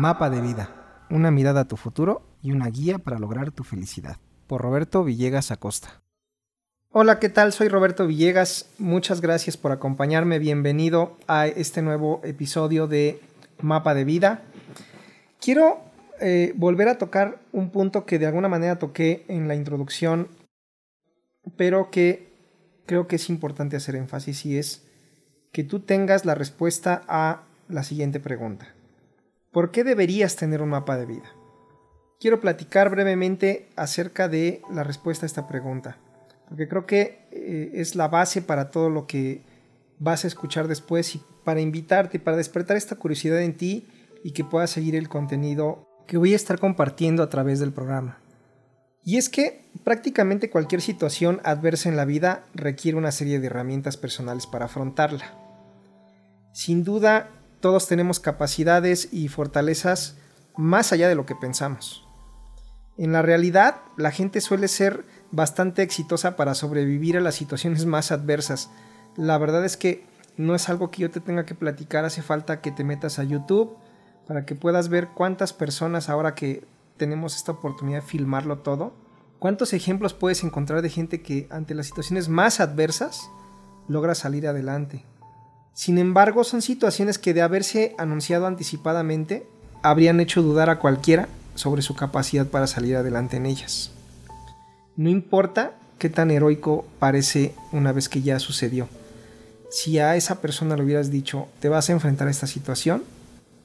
Mapa de vida, una mirada a tu futuro y una guía para lograr tu felicidad. Por Roberto Villegas Acosta. Hola, ¿qué tal? Soy Roberto Villegas. Muchas gracias por acompañarme. Bienvenido a este nuevo episodio de Mapa de vida. Quiero eh, volver a tocar un punto que de alguna manera toqué en la introducción, pero que creo que es importante hacer énfasis y es que tú tengas la respuesta a la siguiente pregunta. ¿Por qué deberías tener un mapa de vida? Quiero platicar brevemente acerca de la respuesta a esta pregunta, porque creo que eh, es la base para todo lo que vas a escuchar después y para invitarte, para despertar esta curiosidad en ti y que puedas seguir el contenido que voy a estar compartiendo a través del programa. Y es que prácticamente cualquier situación adversa en la vida requiere una serie de herramientas personales para afrontarla. Sin duda, todos tenemos capacidades y fortalezas más allá de lo que pensamos. En la realidad, la gente suele ser bastante exitosa para sobrevivir a las situaciones más adversas. La verdad es que no es algo que yo te tenga que platicar, hace falta que te metas a YouTube para que puedas ver cuántas personas ahora que tenemos esta oportunidad de filmarlo todo, cuántos ejemplos puedes encontrar de gente que ante las situaciones más adversas logra salir adelante. Sin embargo, son situaciones que de haberse anunciado anticipadamente habrían hecho dudar a cualquiera sobre su capacidad para salir adelante en ellas. No importa qué tan heroico parece una vez que ya sucedió. Si a esa persona le hubieras dicho, te vas a enfrentar a esta situación,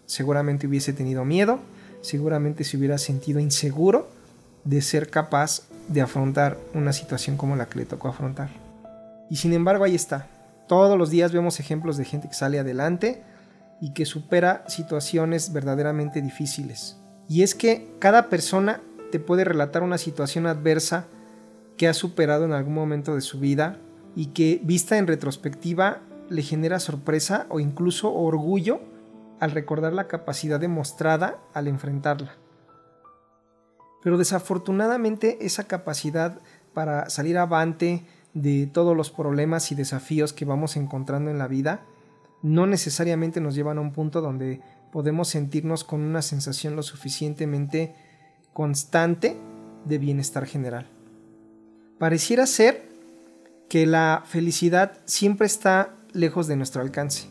seguramente hubiese tenido miedo, seguramente se hubiera sentido inseguro de ser capaz de afrontar una situación como la que le tocó afrontar. Y sin embargo ahí está, todos los días vemos ejemplos de gente que sale adelante y que supera situaciones verdaderamente difíciles. Y es que cada persona te puede relatar una situación adversa que ha superado en algún momento de su vida y que vista en retrospectiva le genera sorpresa o incluso orgullo al recordar la capacidad demostrada al enfrentarla. Pero desafortunadamente esa capacidad para salir avante, de todos los problemas y desafíos que vamos encontrando en la vida, no necesariamente nos llevan a un punto donde podemos sentirnos con una sensación lo suficientemente constante de bienestar general. Pareciera ser que la felicidad siempre está lejos de nuestro alcance,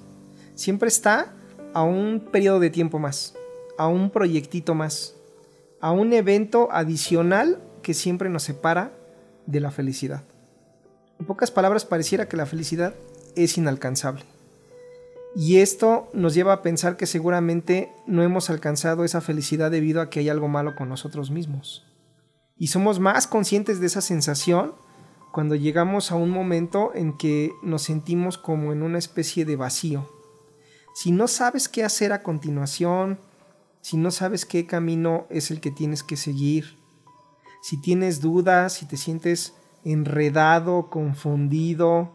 siempre está a un periodo de tiempo más, a un proyectito más, a un evento adicional que siempre nos separa de la felicidad. En pocas palabras, pareciera que la felicidad es inalcanzable. Y esto nos lleva a pensar que seguramente no hemos alcanzado esa felicidad debido a que hay algo malo con nosotros mismos. Y somos más conscientes de esa sensación cuando llegamos a un momento en que nos sentimos como en una especie de vacío. Si no sabes qué hacer a continuación, si no sabes qué camino es el que tienes que seguir, si tienes dudas, si te sientes enredado, confundido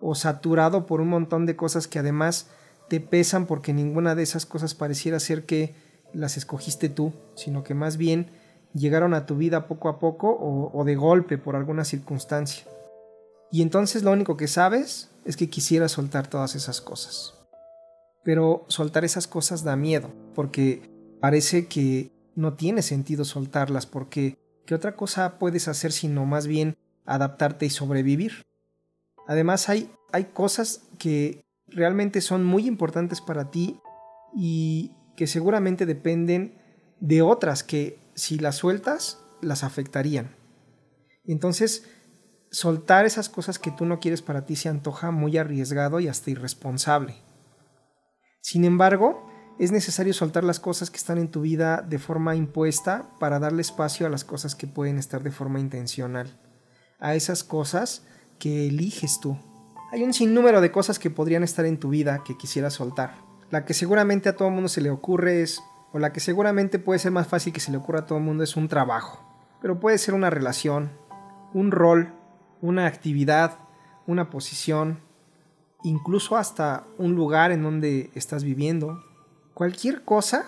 o saturado por un montón de cosas que además te pesan porque ninguna de esas cosas pareciera ser que las escogiste tú, sino que más bien llegaron a tu vida poco a poco o, de golpe por alguna circunstancia. Y entonces lo único que sabes es que quisieras soltar todas esas cosas. Pero soltar esas cosas da miedo, porque parece que no tiene sentido soltarlas porque ¿qué otra cosa puedes hacer sino más bien adaptarte y sobrevivir? Además hay, hay cosas que realmente son muy importantes para ti y que seguramente dependen de otras que si las sueltas las afectarían. Entonces, soltar esas cosas que tú no quieres para ti se antoja muy arriesgado y hasta irresponsable. Sin embargo, es necesario soltar las cosas que están en tu vida de forma impuesta para darle espacio a las cosas que pueden estar de forma intencional, a esas cosas que eliges tú. Hay un sinnúmero de cosas que podrían estar en tu vida que quisieras soltar. La que seguramente a todo mundo se le ocurre es, o la que seguramente puede ser más fácil que se le ocurra a todo el mundo es un trabajo. Pero puede ser una relación, un rol, una actividad, una posición, incluso hasta un lugar en donde estás viviendo. Cualquier cosa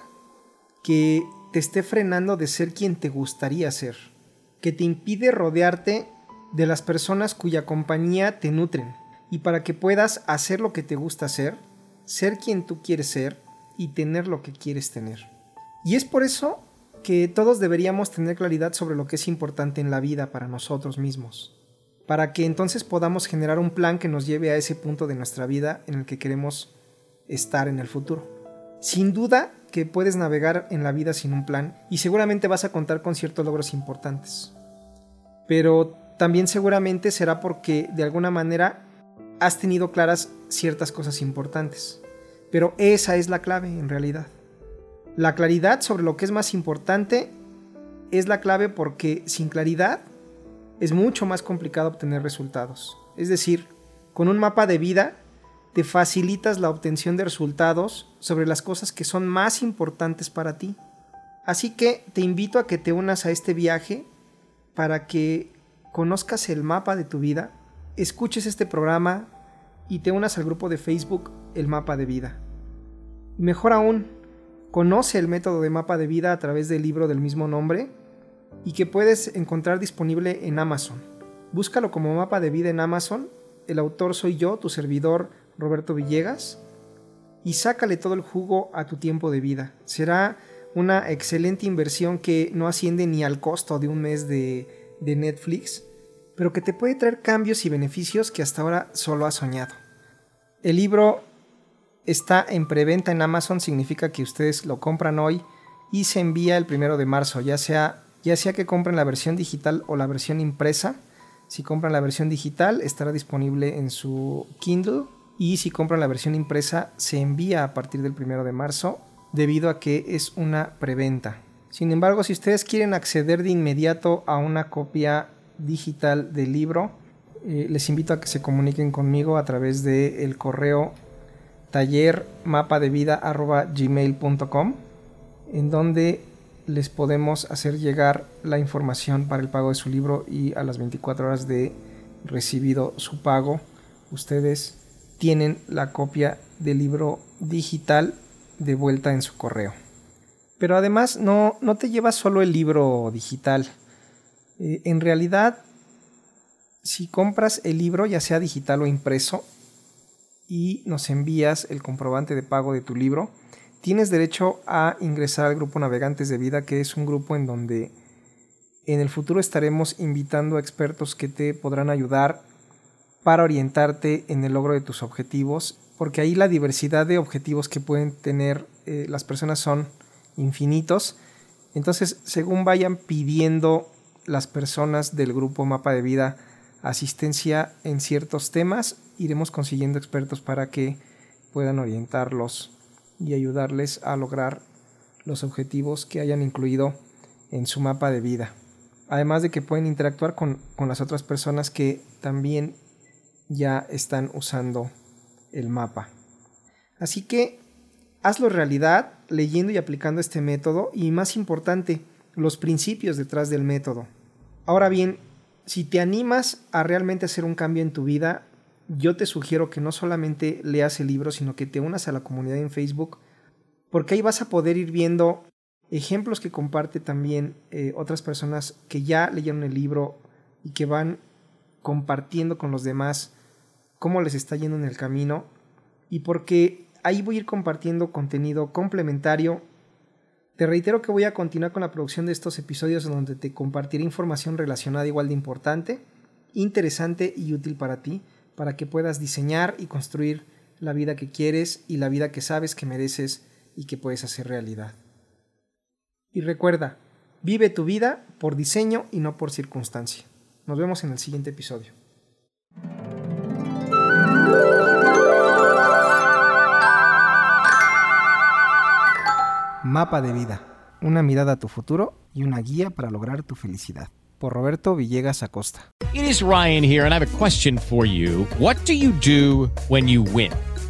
que te esté frenando de ser quien te gustaría ser, que te impide rodearte de las personas cuya compañía te nutren. Y para que puedas hacer lo que te gusta hacer, ser quien tú quieres ser y tener lo que quieres tener. Y es por eso que todos deberíamos tener claridad sobre lo que es importante en la vida para nosotros mismos, para que entonces podamos generar un plan que nos lleve a ese punto de nuestra vida en el que queremos estar en el futuro. Sin duda que puedes navegar en la vida sin un plan y seguramente vas a contar con ciertos logros importantes. Pero también seguramente será porque de alguna manera has tenido claras ciertas cosas importantes. Pero esa es la clave en realidad. La claridad sobre lo que es más importante es la clave porque sin claridad es mucho más complicado obtener resultados. Es decir, con un mapa de vida te facilitas la obtención de resultados sobre las cosas que son más importantes para ti. Así que te invito a que te unas a este viaje para que conozcas el mapa de tu vida, escuches este programa y te unas al grupo de Facebook El Mapa de Vida. Mejor aún, conoce el método de mapa de vida a través del libro del mismo nombre y que puedes encontrar disponible en Amazon. Búscalo como mapa de vida en Amazon. El autor soy yo, tu servidor Roberto Villegas. Y sácale todo el jugo a tu tiempo de vida. Será una excelente inversión que no asciende ni al costo de un mes de, de Netflix pero que te puede traer cambios y beneficios que hasta ahora solo has soñado. El libro está en preventa en Amazon, significa que ustedes lo compran hoy y se envía el primero de marzo, ya sea, ya sea que compren la versión digital o la versión impresa. Si compran la versión digital estará disponible en su Kindle y si compran la versión impresa se envía a partir del primero de marzo debido a que es una preventa. Sin embargo, si ustedes quieren acceder de inmediato a una copia digital del libro, eh, les invito a que se comuniquen conmigo a través del el correo tallermapadevida.gmail.com en donde les podemos hacer llegar la información para el pago de su libro y a las 24 horas de recibido su pago, ustedes tienen la copia del libro digital de vuelta en su correo. Pero además no, no te llevas solo el libro digital, eh, en realidad, si compras el libro, ya sea digital o impreso, y nos envías el comprobante de pago de tu libro, tienes derecho a ingresar al grupo Navegantes de Vida, que es un grupo en donde en el futuro estaremos invitando a expertos que te podrán ayudar para orientarte en el logro de tus objetivos, porque ahí la diversidad de objetivos que pueden tener eh, las personas son infinitos. Entonces, según vayan pidiendo las personas del grupo Mapa de Vida asistencia en ciertos temas, iremos consiguiendo expertos para que puedan orientarlos y ayudarles a lograr los objetivos que hayan incluido en su mapa de vida. Además de que pueden interactuar con, con las otras personas que también ya están usando el mapa. Así que hazlo realidad leyendo y aplicando este método y más importante, los principios detrás del método. Ahora bien, si te animas a realmente hacer un cambio en tu vida, yo te sugiero que no solamente leas el libro, sino que te unas a la comunidad en Facebook, porque ahí vas a poder ir viendo ejemplos que comparte también eh, otras personas que ya leyeron el libro y que van compartiendo con los demás cómo les está yendo en el camino y porque ahí voy a ir compartiendo contenido complementario Te reitero que voy a continuar con la producción de estos episodios en donde te compartiré información relacionada igual de importante, interesante y útil para ti, para que puedas diseñar y construir la vida que quieres y la vida que sabes que mereces y que puedes hacer realidad. Y recuerda, vive tu vida por diseño y no por circunstancia. Nos vemos en el siguiente episodio. Mapa de vida. Una mirada a tu futuro y una guía para lograr tu felicidad. Por Roberto Villegas Acosta. It is Ryan here and I have a question for you. What do you do when you win?